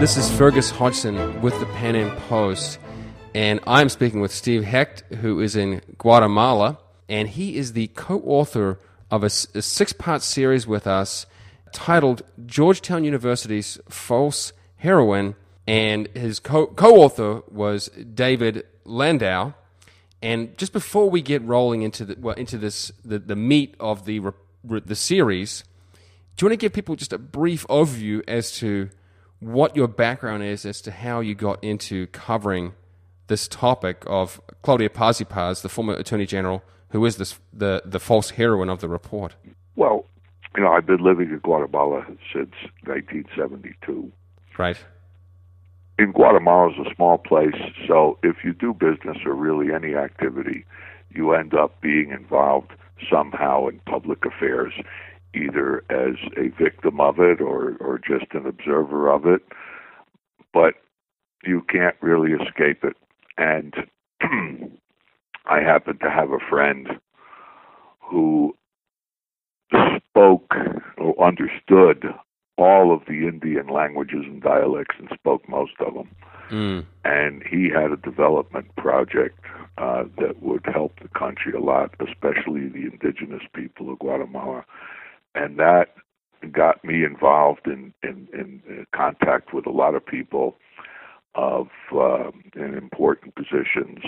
This is Fergus Hodgson with the Pan Am Post, and I'm speaking with Steve Hecht, who is in Guatemala, and he is the co-author of a, a six-part series with us titled Georgetown University's False Heroine, and his co- co-author was David Landau. And just before we get rolling into the well, into this the, the meat of the the series, do you want to give people just a brief overview as to what your background is as to how you got into covering this topic of Claudia Paz y the former Attorney General, who is this, the, the false heroine of the report? Well, you know, I've been living in Guatemala since 1972. Right. In Guatemala is a small place, so if you do business or really any activity, you end up being involved somehow in public affairs either as a victim of it or, or just an observer of it, but you can't really escape it. And I happen to have a friend who spoke or understood all of the Indian languages and dialects and spoke most of them. Mm. And he had a development project uh, that would help the country a lot, especially the indigenous people of Guatemala and that got me involved in in, in contact with a lot of people of uh, in important positions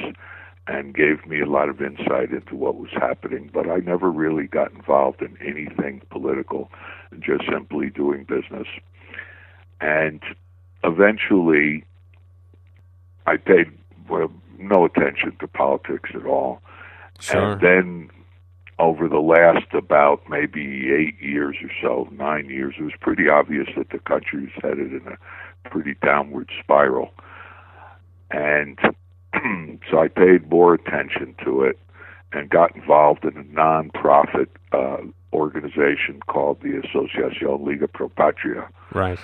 and gave me a lot of insight into what was happening. But I never really got involved in anything political, just simply doing business. And eventually, I paid well, no attention to politics at all. Sure. And then over the last about maybe eight years or so, nine years, it was pretty obvious that the country was headed in a pretty downward spiral. And so I paid more attention to it and got involved in a nonprofit uh, organization called the Asociación Liga Pro Patria. Right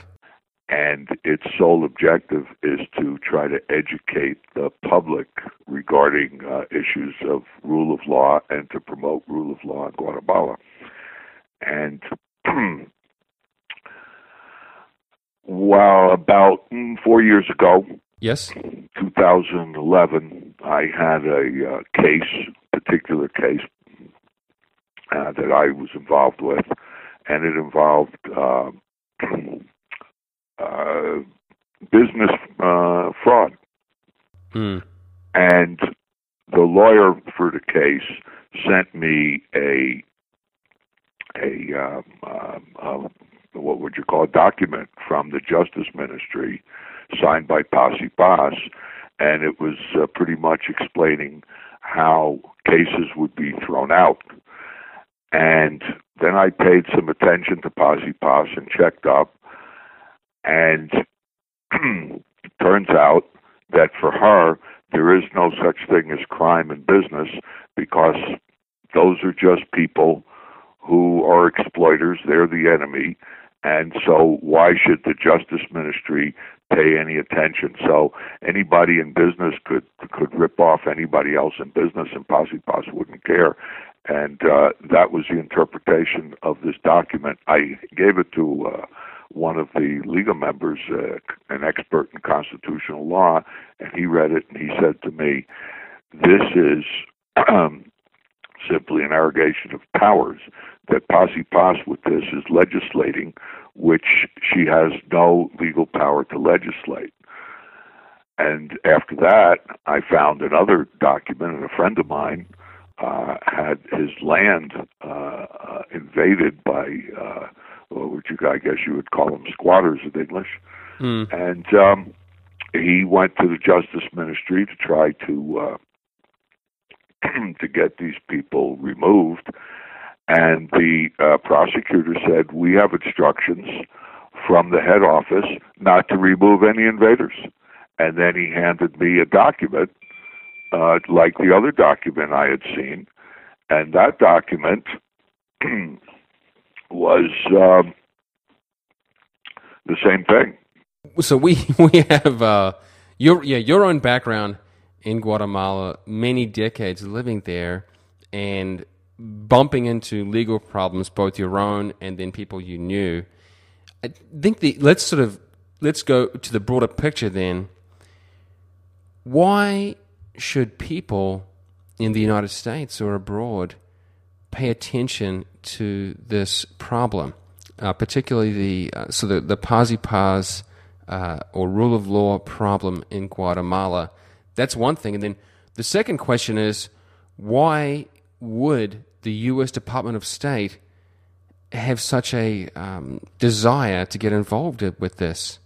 and its sole objective is to try to educate the public regarding uh, issues of rule of law and to promote rule of law in Guatemala. And while about mm, four years ago, yes, 2011, I had a uh, case, particular case uh, that I was involved with, and it involved. Uh, business uh, fraud. Hmm. And the lawyer for the case sent me a a um, um, um, what would you call a document from the Justice Ministry, signed by Paz y and it was uh, pretty much explaining how cases would be thrown out. And then I paid some attention to Paz y and checked up, and turns out that for her, there is no such thing as crime in business because those are just people who are exploiters. They're the enemy. And so, why should the Justice Ministry pay any attention? So, anybody in business could could rip off anybody else in business, and y Paz wouldn't care. And uh, that was the interpretation of this document. I gave it to uh, one of the legal members, uh, an expert in constitutional law, and he read it and he said to me, "This is um, simply an arrogation of powers. That Paz y with this is legislating, which she has no legal power to legislate." And after that, I found another document, and a friend of mine uh, had his land uh, uh, invaded by uh, which you, I guess you would call them squatters in English. Mm. And um, he went to the Justice Ministry to try to uh, to get these people removed. And the uh, prosecutor said, "We have instructions from the head office not to remove any invaders." And then he handed me a document, uh, like the other document I had seen, and that document was um, the same thing. So we we have uh, your yeah your own background in Guatemala, many decades living there, and bumping into legal problems, both your own and then people you knew. I think the let's sort of let's go to the broader picture then. Why should people in the United States or abroad pay attention to this problem, uh, particularly the uh, so the the Paz Paz uh, or rule of law problem in Guatemala? That's one thing, and then the second question is why would the U.S. Department of State have such a um, desire to get involved with this?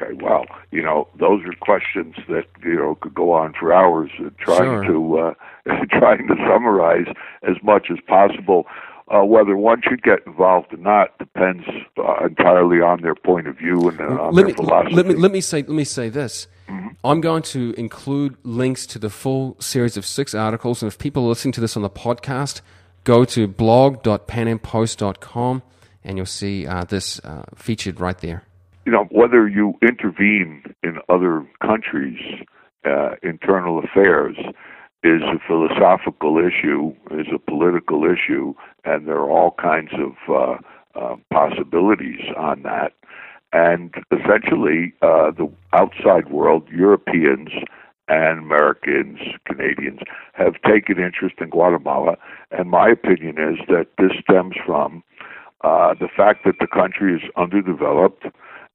Okay, well, you know, those are questions that you know could go on for hours uh, trying Sure. to uh, trying to summarize as much as possible. Uh, whether one should get involved or not depends uh, entirely on their point of view and uh, on let their me, philosophy. let me let me say let me say this. Mm-hmm. I'm going to include links to the full series of six articles, and if people are listening to this on the podcast, go to blog.panampost.com, and you'll see uh, this uh, featured right there. You know, whether you intervene in other countries' uh, internal affairs is a philosophical issue, is a political issue, and there are all kinds of uh, uh, possibilities on that. And essentially, uh, the outside world, Europeans and Americans, Canadians, have taken interest in Guatemala. And my opinion is that this stems from uh, the fact that the country is underdeveloped,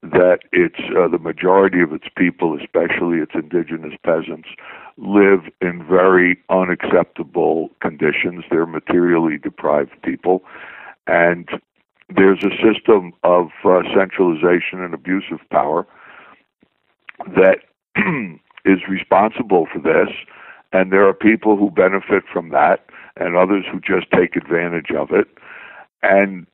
that it's uh, the majority of its people, especially its indigenous peasants, live in very unacceptable conditions. They're materially deprived people, and there's a system of uh, centralization and abuse of power that is responsible for this. And there are people who benefit from that, and others who just take advantage of it. And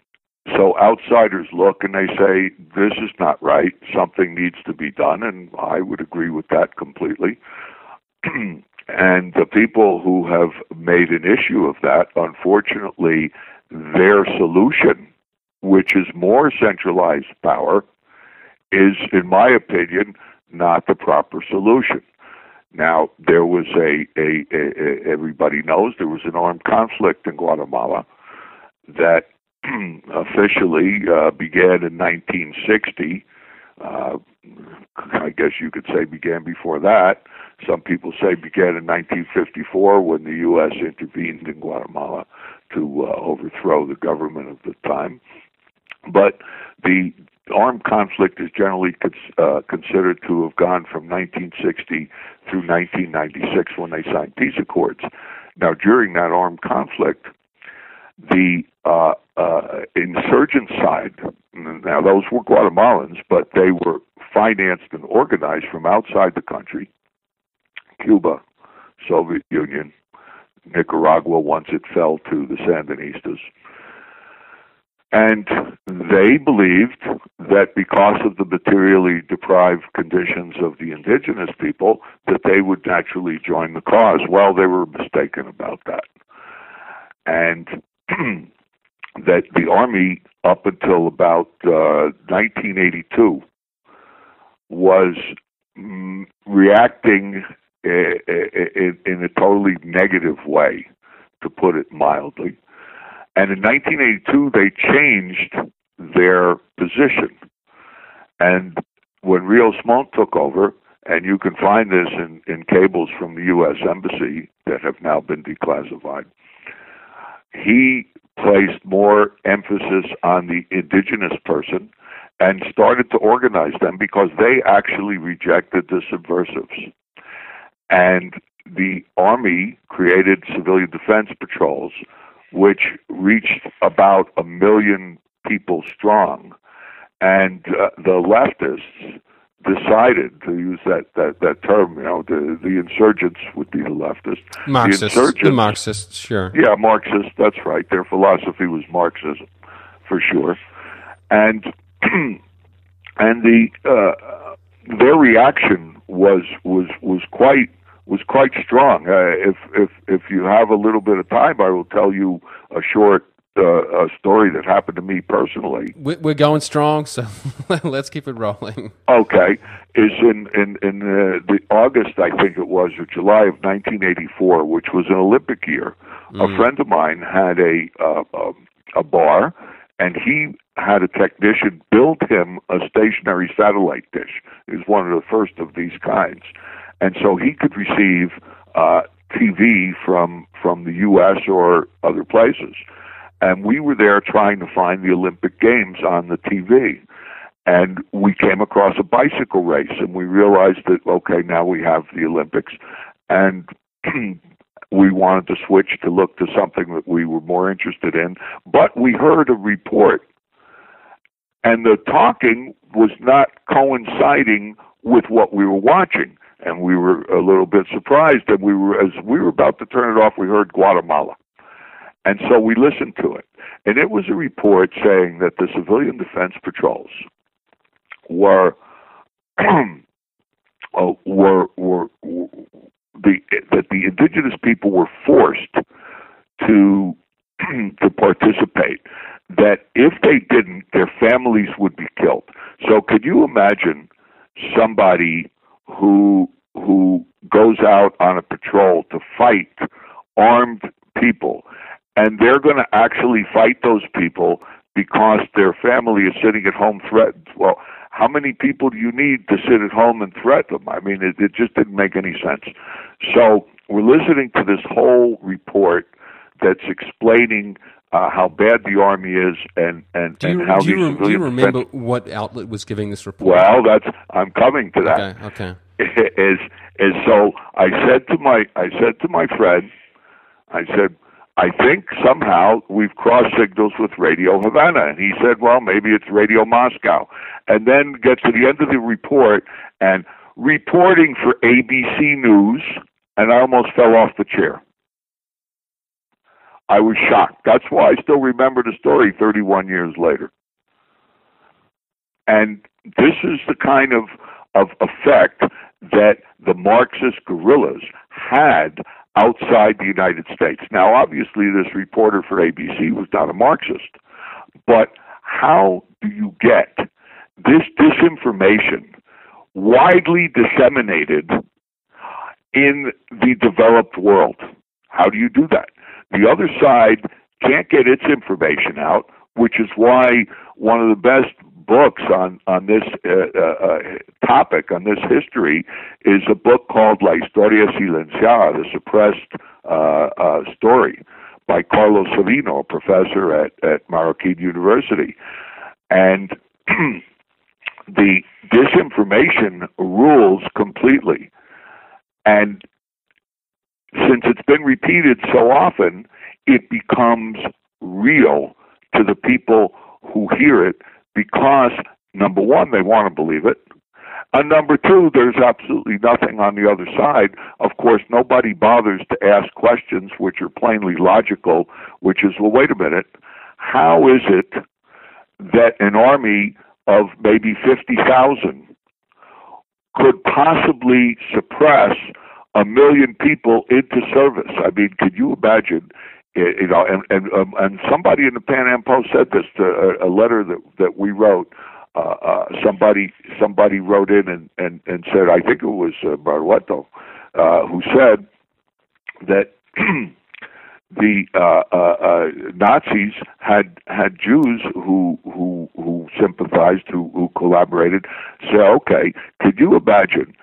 so outsiders look and they say, this is not right. Something needs to be done. And I would agree with that completely. and the people who have made an issue of that, unfortunately, their solution, which is more centralized power, is, in my opinion, not the proper solution. Now, there was a, a, a, everybody knows there was an armed conflict in Guatemala that officially uh, began in 1960. Uh, I guess you could say began before that. Some people say began in 1954 when the U.S. intervened in Guatemala to uh, overthrow the government of the time. But the armed conflict is generally cons- uh, considered to have gone from 1960 through 1996 when they signed peace accords. Now, during that armed conflict, the uh, uh, insurgent side, now those were Guatemalans, but they were financed and organized from outside the country Cuba, Soviet Union, Nicaragua once it fell to the Sandinistas. And they believed that because of the materially deprived conditions of the indigenous people, that they would naturally join the cause. Well, they were mistaken about that. And that the army, up until about uh, 1982, was mm, reacting i- i- in, in a totally negative way, to put it mildly. And in 1982, they changed their position. And when Rios Montt took over, and you can find this in, in cables from the U.S. Embassy that have now been declassified, he placed more emphasis on the indigenous person and started to organize them because they actually rejected the subversives. And the Army created civilian defense patrols, which reached about a million people strong. And uh, the leftists decided to use that, that, that term, you know, the, the insurgents would be the leftists. Marxists, the the Marxists, sure. yeah, Marxists, That's right. Their philosophy was Marxism, for sure, and and the uh, their reaction was was was quite was quite strong. Uh, if if if you have a little bit of time, I will tell you a short uh, a story that happened to me personally. We- We're going strong, so let's keep it rolling. Okay, is in in in uh, the August, I think it was, or July of 1984, which was an Olympic year. A friend of mine had a uh, a bar, and he had a technician build him a stationary satellite dish. It was one of the first of these kinds, and so he could receive uh, TV from from the U.S. or other places. And we were there trying to find the Olympic Games on the TV. And we came across a bicycle race, and we realized that okay, now we have the Olympics, and we wanted to switch to look to something that we were more interested in. But we heard a report, and the talking was not coinciding with what we were watching. And we were a little bit surprised, and we were as we were about to turn it off, we heard Guatemala. And so we listened to it. And it was a report saying that the civilian defense patrols were uh, were, were, the that the indigenous people were forced to to participate. That if they didn't, their families would be killed. So, could you imagine somebody who who goes out on a patrol to fight armed people, and they're going to actually fight those people because their family is sitting at home threatened? Well, how many people do you need to sit at home and threaten them? I mean, it, it just didn't make any sense. So we're listening to this whole report that's explaining uh, how bad the army is and and, do you, and how do you, do you remember defense- what outlet was giving this report? well, that's I'm coming to that. okay, okay. is is so I said to my I said to my friend, I said, I think somehow we've crossed signals with Radio Havana, and he said, well, maybe it's Radio Moscow, and then get to the end of the report and reporting for ABC News, and I almost fell off the chair. I was shocked. That's why I still remember the story 31 years later. And this is the kind of of effect that the Marxist guerrillas had outside the United States. Now, obviously, this reporter for ABC was not a Marxist, but how do you get this disinformation widely disseminated in the developed world? How do you do that? The other side can't get its information out, which is why one of the best books on on this uh, uh, topic, on this history, is a book called La Historia Silenciada, the suppressed uh, uh, story, by Carlos Sabino, a professor at at Marroquin University, and the disinformation rules completely, and since it's been repeated so often, it becomes real to the people who hear it because number one, they want to believe it. And number two, there's absolutely nothing on the other side. Of course, nobody bothers to ask questions which are plainly logical, which is, well, wait a minute, how is it that an army of maybe 50,000 could possibly suppress a million people into service? I mean, could you imagine you know, and and um, and somebody in the Pan Am Post said this to a, a letter that that we wrote. Uh, uh, somebody somebody wrote in and and and said, I think it was uh, Barletto, uh, who said that the uh, uh, uh, Nazis had had Jews who who who sympathized, who who collaborated. Say, okay, could you imagine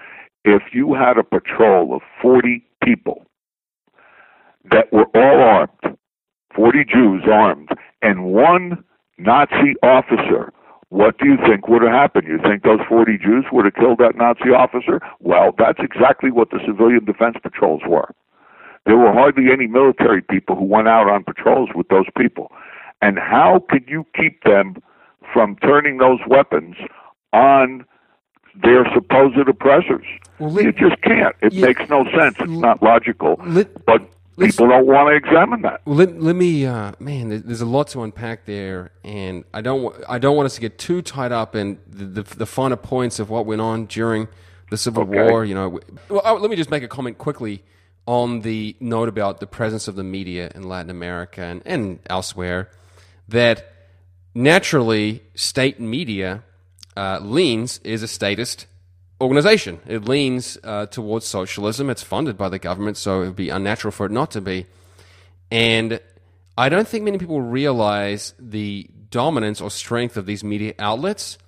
if you had a patrol of forty people? That were all armed, 40 Jews armed, and one Nazi officer, what do you think would have happened? You think those 40 Jews would have killed that Nazi officer? Well, that's exactly what the civilian defense patrols were. There were hardly any military people who went out on patrols with those people. And how could you keep them from turning those weapons on their supposed oppressors? Well, you just can't. It Yeah. makes no sense. It's not logical. Let- but let's- people don't want to examine that. Well, let, let me, uh, man. There's a lot to unpack there, and I don't, I don't want us to get too tied up in the, the, the finer points of what went on during the Civil Okay. War. You know, well, uh, let me just make a comment quickly on the note about the presence of the media in Latin America and, and elsewhere. That naturally, state media uh, leans is a statist organization. It leans uh, towards socialism. It's funded by the government, so it would be unnatural for it not to be. And I don't think many people realize the dominance or strength of these media outlets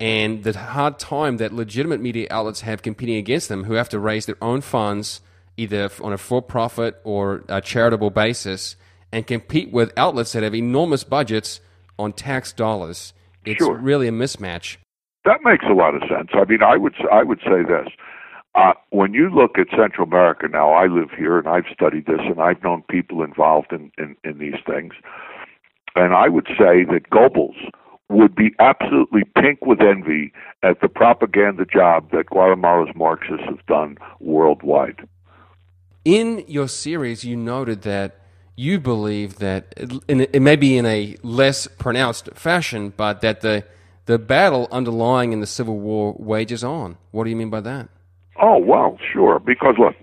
and the hard time that legitimate media outlets have competing against them who have to raise their own funds either on a for profit or a charitable basis and compete with outlets that have enormous budgets on tax dollars. It's Sure. really a mismatch. That makes a lot of sense. I mean, I would I would say this. Uh, when you look at Central America now, I live here and I've studied this and I've known people involved in, in, in these things. And I would say that Goebbels would be absolutely pink with envy at the propaganda job that Guatemala's Marxists have done worldwide. In your series, you noted that you believe that in, it may be in a less pronounced fashion, but that the the battle underlying in the Civil War wages on. What do you mean by that? Oh, well, sure. Because, look,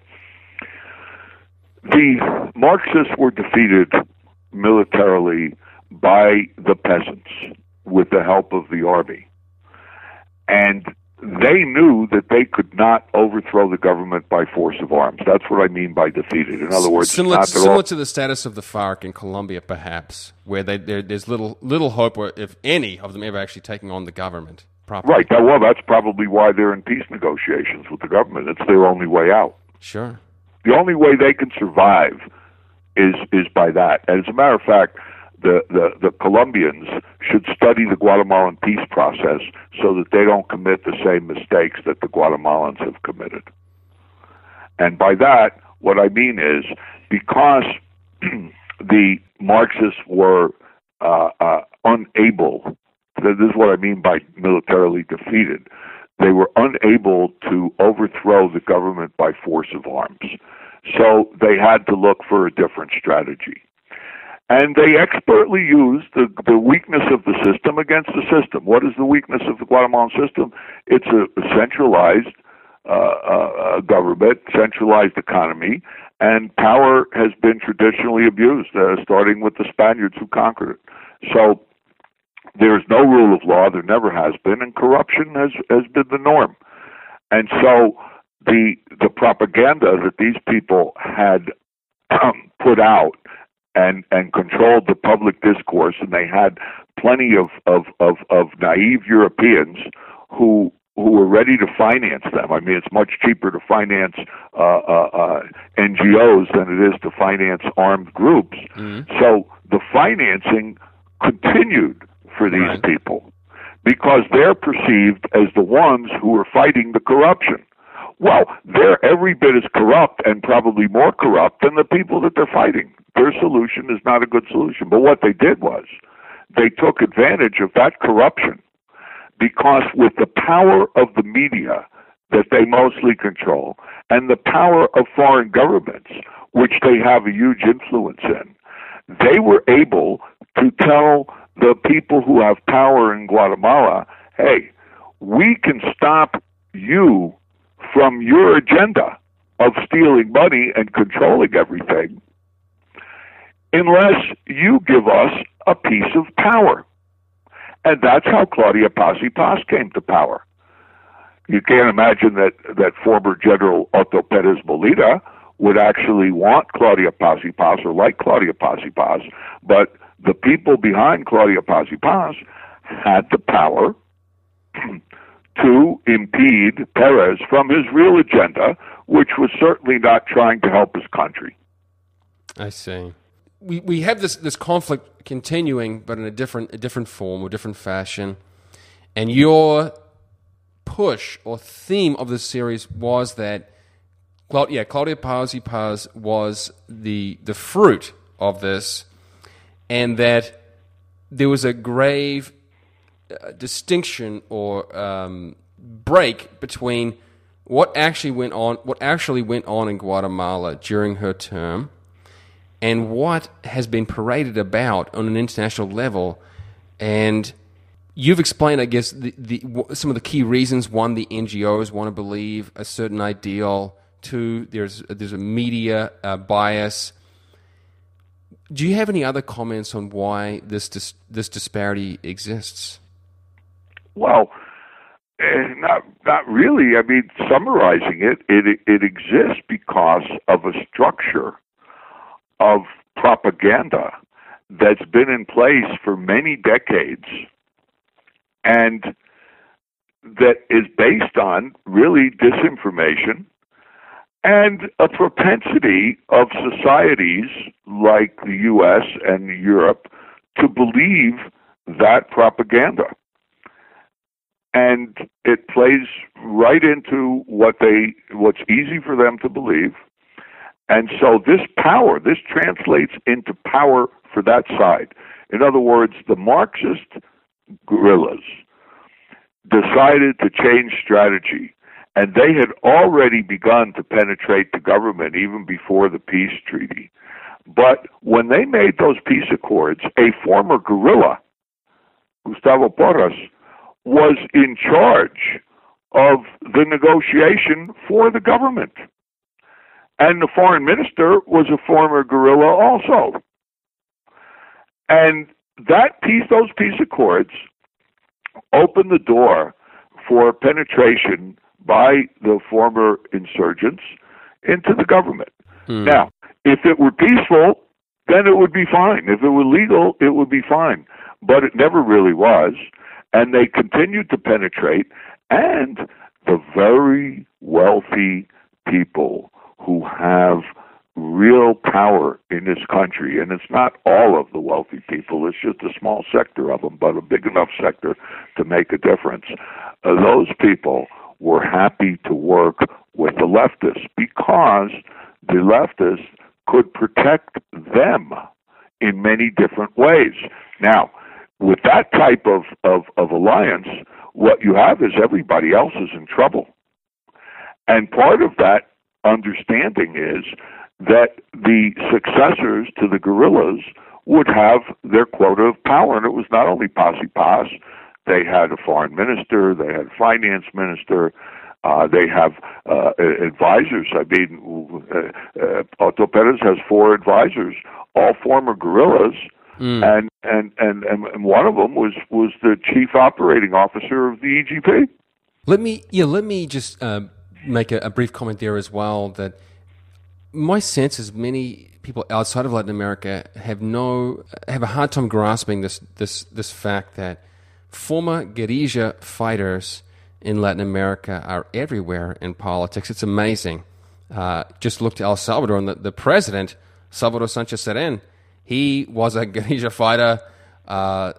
the Marxists were defeated militarily by the peasants with the help of the army. And they knew that they could not overthrow the government by force of arms. That's what I mean by defeated. In other words, similar, similar all- to the status of the FARC in Colombia, perhaps, where they, there's little little hope, or if any of them ever actually taking on the government properly. Right. Well, that's probably why they're in peace negotiations with the government. It's their only way out. Sure. The only way they can survive is is by that. And as a matter of fact, the, the, the Colombians should study the Guatemalan peace process so that they don't commit the same mistakes that the Guatemalans have committed. And by that, what I mean is because the Marxists were uh, uh, unable, this is what I mean by militarily defeated, they were unable to overthrow the government by force of arms. So they had to look for a different strategy. And they expertly used the, the weakness of the system against the system. What is the weakness of the Guatemalan system? It's a, centralized uh, uh, government, centralized economy, and power has been traditionally abused, uh, starting with the Spaniards who conquered it. So there is no rule of law, there never has been, and corruption has, has been the norm. And so the the propaganda that these people had um, put out and and controlled the public discourse, and they had plenty of of of, of naive Europeans who who were ready to finance them. I mean, it's much cheaper to finance uh, uh, uh, NGOs than it is to finance armed groups. So the financing continued for these Right. people because they're perceived as the ones who are fighting the corruption. Well, they're every bit as corrupt and probably more corrupt than the people that they're fighting. Their solution is not a good solution. But what they did was they took advantage of that corruption because with the power of the media that they mostly control and the power of foreign governments, which they have a huge influence in, they were able to tell the people who have power in Guatemala, hey, we can stop you from your agenda of stealing money and controlling everything unless you give us a piece of power. And that's how Claudia Paz came to power. You can't imagine that, that former General Otto Perez Molina would actually want Claudia Paz or like Claudia Paz, but the people behind Claudia Paz had the power to impede Perez from his real agenda, which was certainly not trying to help his country. I see. We we have this this conflict continuing, but in a different a different form or different fashion. And your push or theme of this series was that, Clau- yeah, Claudia Paz Paz was the the fruit of this, and that there was a grave uh, distinction or um, break between what actually went on, what actually went on in Guatemala during her term, and what has been paraded about on an international level. And you've explained, I guess, the, the, some of the key reasons. One, the NGOs want to believe a certain ideal. Two, there's there's a media uh, bias. Do you have any other comments on why this dis- this disparity exists? Well, eh, not not really. I mean, summarizing it, it it exists because of a structure of propaganda that's been in place for many decades and that is based on really disinformation and a propensity of societies like the US and Europe to believe that propaganda. And it plays right into what they what's easy for them to believe. And so this power, this translates into power for that side. In other words, the Marxist guerrillas decided to change strategy and they had already begun to penetrate the government even before the peace treaty. But when they made those peace accords, a former guerrilla, Gustavo Porras, was in charge of the negotiation for the government. And the foreign minister was a former guerrilla also. And that peace, those peace accords opened the door for penetration by the former insurgents into the government. Hmm. Now, if it were peaceful, then it would be fine. If it were legal, it would be fine. But it never really was. And they continued to penetrate. And the very wealthy people who have real power in this country, and it's not all of the wealthy people, it's just a small sector of them, but a big enough sector to make a difference. Uh, those people were happy to work with the leftists because the leftists could protect them in many different ways. Now, with that type of, of, of alliance, what you have is everybody else is in trouble. And part of that understanding is that the successors to the guerrillas would have their quota of power. And it was not only Paz y Paz, they had a foreign minister, they had a finance minister, uh, they have uh, advisors. I mean, uh, uh, Otto Perez has four advisors, all former guerrillas, mm. and, and and and one of them was was the chief operating officer of the EGP. Let me yeah, let me just uh, make a, a brief comment there as well. That my sense is many people outside of Latin America have no have a hard time grasping this this this fact that former guerrilla fighters in Latin America are everywhere in politics. It's amazing. Uh, just look to El Salvador and the, the president, Salvador Sanchez Cerén, he was a guerrilla fighter. Uh,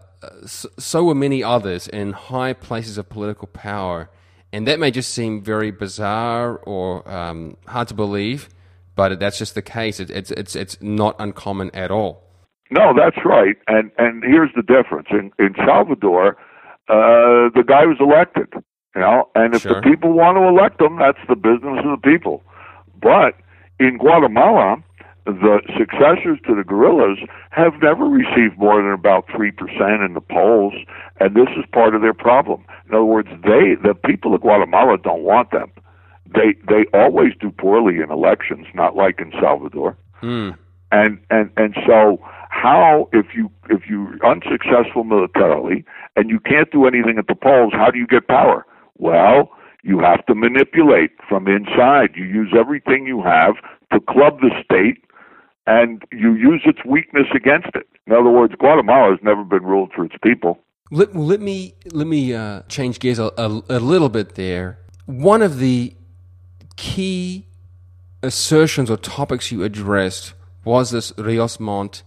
so, were many others in high places of political power. And that may just seem very bizarre or um, hard to believe, but that's just the case. It, it's, it's, it's not uncommon at all. No, that's right. And, and here's the difference. In, in Salvador, uh, the guy was elected. You know, and if sure. the people want to elect them, that's the business of the people. But in Guatemala, the successors to the guerrillas have never received more than about 3% in the polls, and this is part of their problem. In other words, they, the people of Guatemala don't want them. They, they always do poorly in elections, not like in Salvador. Mm. And, and, and so how, if you, if you're unsuccessful militarily and you can't do anything at the polls, how do you get power? Well, you have to manipulate from inside. You use everything you have to club the state and you use its weakness against it. In other words, Guatemala has never been ruled for its people. Let, let me let me uh, change gears a, a, a little bit there. One of the key assertions or topics you addressed was this Rios Montt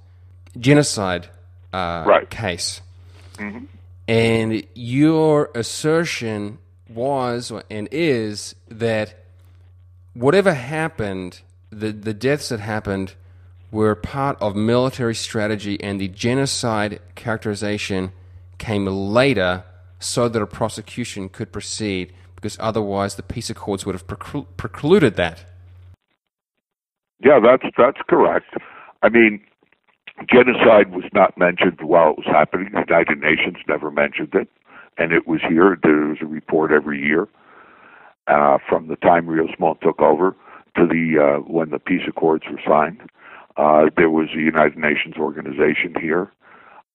genocide uh, right. case. Mm-hmm. And your assertion was and is that whatever happened, the, the deaths that happened were part of military strategy, and the genocide characterization came later so that a prosecution could proceed, because otherwise the peace accords would have preclu- precluded that. Yeah, that's that's correct. I mean, genocide was not mentioned while it was happening. The United Nations never mentioned it and it was here. There was a report every year uh, from the time Rios Montt took over to the uh, when the peace accords were signed. Uh, there was a United Nations organization here,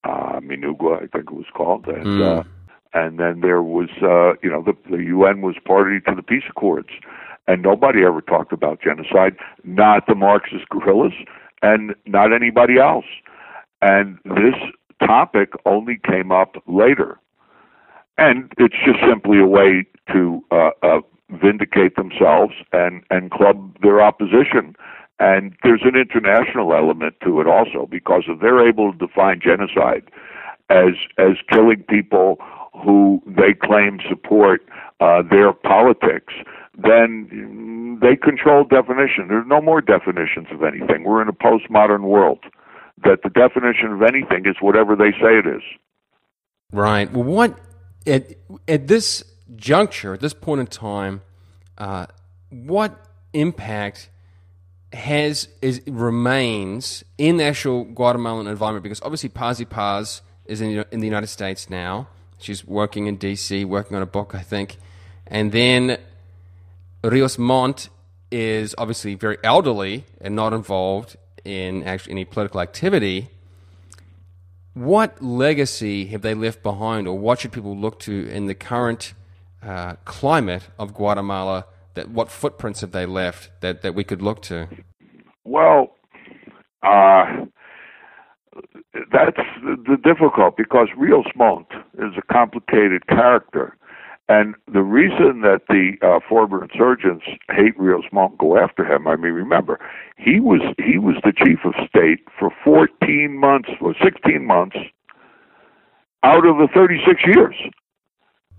uh, MINUGUA, I think it was called, and mm. uh, and then there was uh, you know the the UN was party to the peace accords, and nobody ever talked about genocide, not the Marxist guerrillas, and not anybody else. and this topic only came up later. And it's just simply a way to uh, uh, vindicate themselves and, and club their opposition. And there's an international element to it also, because if they're able to define genocide as as killing people who they claim support uh, their politics, then they control definition. There's no more definitions of anything. We're in a postmodern world that the definition of anything is whatever they say it is. Right. What at at this juncture, at this point in time, uh, what impact has is remains in the actual Guatemalan environment? Because obviously, Paz y Paz is in in the United States now. She's working in D.C., working on a book, I think, and then Rios Montt is obviously very elderly and not involved in actually any political activity. What legacy have they left behind, or what should people look to in the current uh, climate of Guatemala? That what footprints have they left that, that we could look to? Well, uh, that's the, the difficult because Rios Montt is a complicated character and the reason that the uh, former insurgents hate Rios Montt go after him, I mean, remember, he was he was the chief of state for 14 months or 16 months out of the 36 years.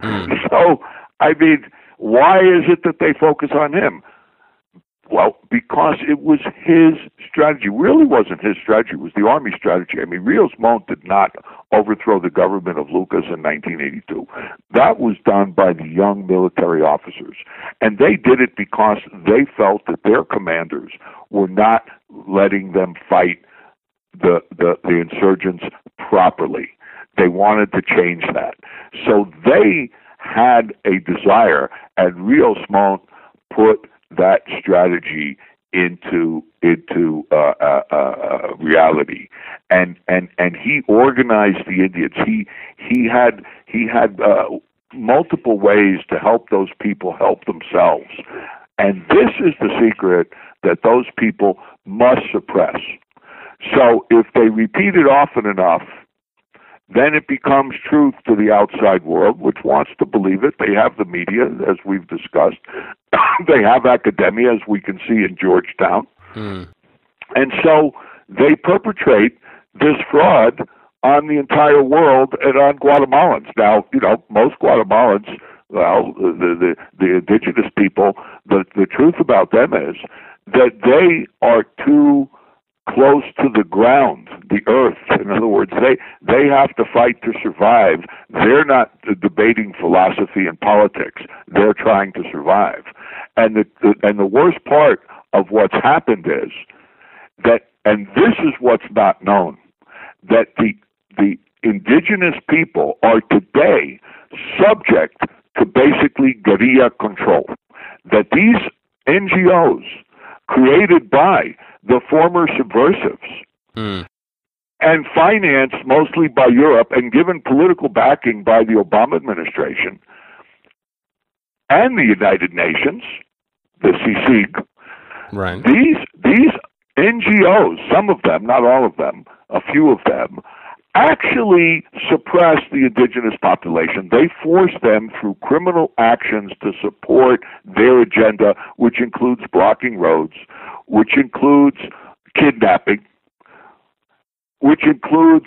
Mm. So, I mean, why is it that they focus on him? Well, because it was his strategy. Really wasn't his strategy. It was the army strategy. I mean, Rios Montt did not overthrow the government of Lucas in 1982. That was done by the young military officers. And they did it because they felt that their commanders were not letting them fight the, the, the insurgents properly. They wanted to change that. So they had a desire, and Rios Montt put that strategy into into uh, uh, uh, reality, and and and he organized the Indians. He he had he had uh, multiple ways to help those people help themselves, and this is the secret that those people must suppress. So if they repeat it often enough, then it becomes truth to the outside world, which wants to believe it. They have the media, as we've discussed. they have academia, as we can see in Georgetown. Mm. And so they perpetrate this fraud on the entire world and on Guatemalans. Now, you know, most Guatemalans, well, the the, the indigenous people, the the truth about them is that they are too close to the ground, the earth. In other words, they they have to fight to survive. They're not debating philosophy and politics. They're trying to survive. And the, the and the worst part of what's happened is that and this is what's not known that the the indigenous people are today subject to basically guerrilla control. That these NGOs created by the former subversives mm. and financed mostly by Europe and given political backing by the Obama administration and the United Nations, the CICIG. Right. These these NGOs, some of them, not all of them, a few of them, actually suppress the indigenous population. They force them through criminal actions to support their agenda, which includes blocking roads, which includes kidnapping, which includes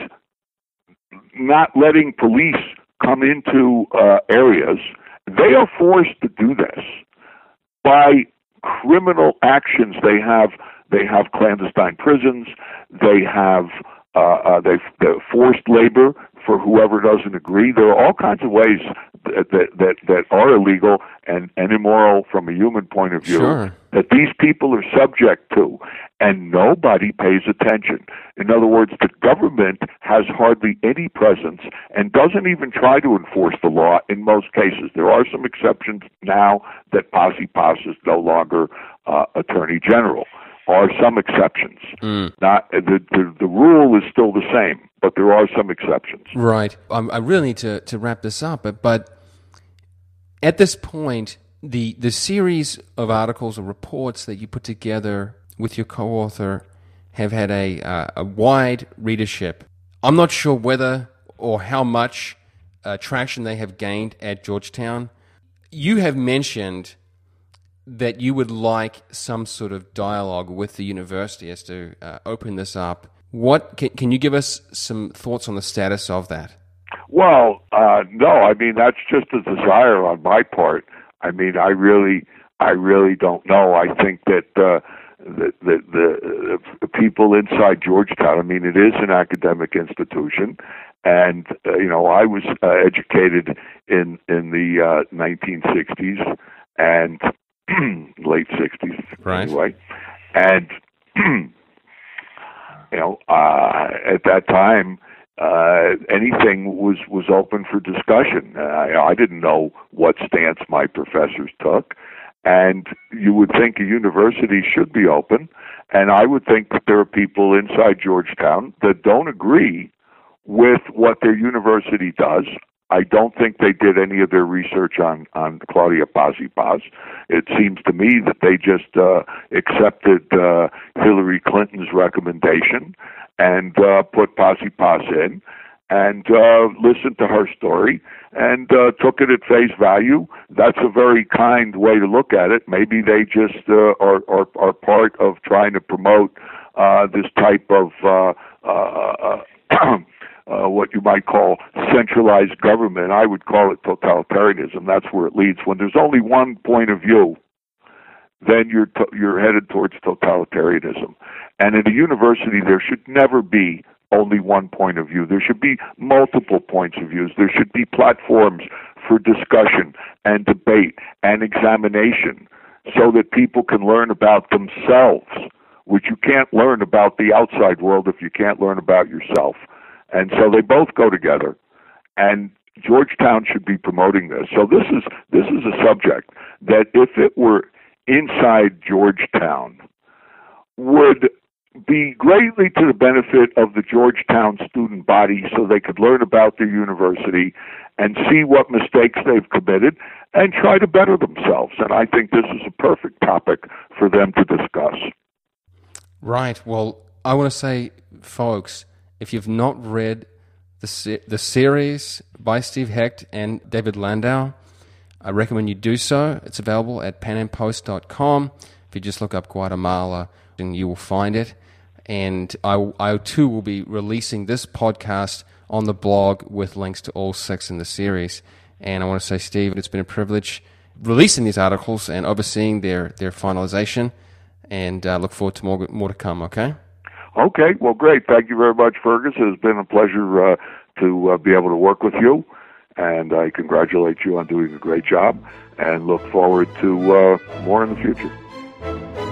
not letting police come into uh, areas. They are forced to do this by criminal actions. They have they have clandestine prisons. They have uh, uh, they forced labor for whoever doesn't agree. There are all kinds of ways that that that that are illegal and and immoral from a human point of view sure. that these people are subject to, and nobody pays attention. In other words, the government has hardly any presence and doesn't even try to enforce the law in most cases. There are some exceptions now that y Paz is no longer uh, Attorney General are some exceptions. Mm. Not the, the the rule is still the same, but there are some exceptions. Right. Um, I really need to to wrap this up, but, but at this point, the the series of articles or reports that you put together with your co-author have had a, uh, a wide readership. I'm not sure whether or how much uh, traction they have gained at Georgetown. You have mentioned that you would like some sort of dialogue with the university as to uh, open this up. What can, can you give us some thoughts on the status of that? Well, uh, no, I mean that's just a desire on my part. I mean, I really, I really don't know. I think that uh, the, the the the people inside Georgetown. I mean, it is an academic institution, and uh, you know, I was uh, educated in in the uh, 1960s and late 60s right. anyway, and you know, uh, at that time uh, anything was was open for discussion. I, I didn't know what stance my professors took, and you would think a university should be open, and I would think that there are people inside Georgetown that don't agree with what their university does. I don't think they did any of their research on on Claudia Paz. It seems to me that they just uh, accepted uh, Hillary Clinton's recommendation and uh, put Paz in and uh, listened to her story and uh, took it at face value. That's a very kind way to look at it. Maybe they just uh, are, are are part of trying to promote uh, this type of uh, uh, uh, uh, what you might call centralized government. I would call it totalitarianism. That's where it leads. When there's only one point of view, then you're to, you're headed towards totalitarianism. And in a university, there should never be only one point of view. There should be multiple points of views. There should be platforms for discussion and debate and examination so that people can learn about themselves, which you can't learn about the outside world if you can't learn about yourself. And so they both go together. And Georgetown should be promoting this. So this is this is a subject that if it were inside Georgetown would be greatly to the benefit of the Georgetown student body so they could learn about their university and see what mistakes they've committed and try to better themselves. And I think this is a perfect topic for them to discuss. Right. Well, I want to say, folks, if you've not read the, se- the series by Steve Hecht and David Landau, I recommend you do so. It's available at panampost.com. If you just look up Guatemala, then you will find it. And I, I too will be releasing this podcast on the blog with links to all six in the series. And I want to say, Steve, it's been a privilege releasing these articles and overseeing their, their finalization. And uh, look forward to more, more to come, okay? Okay, well, great. Thank you very much, Fergus. It's been a pleasure uh, to uh, be able to work with you and I congratulate you on doing a great job and look forward to uh, more in the future.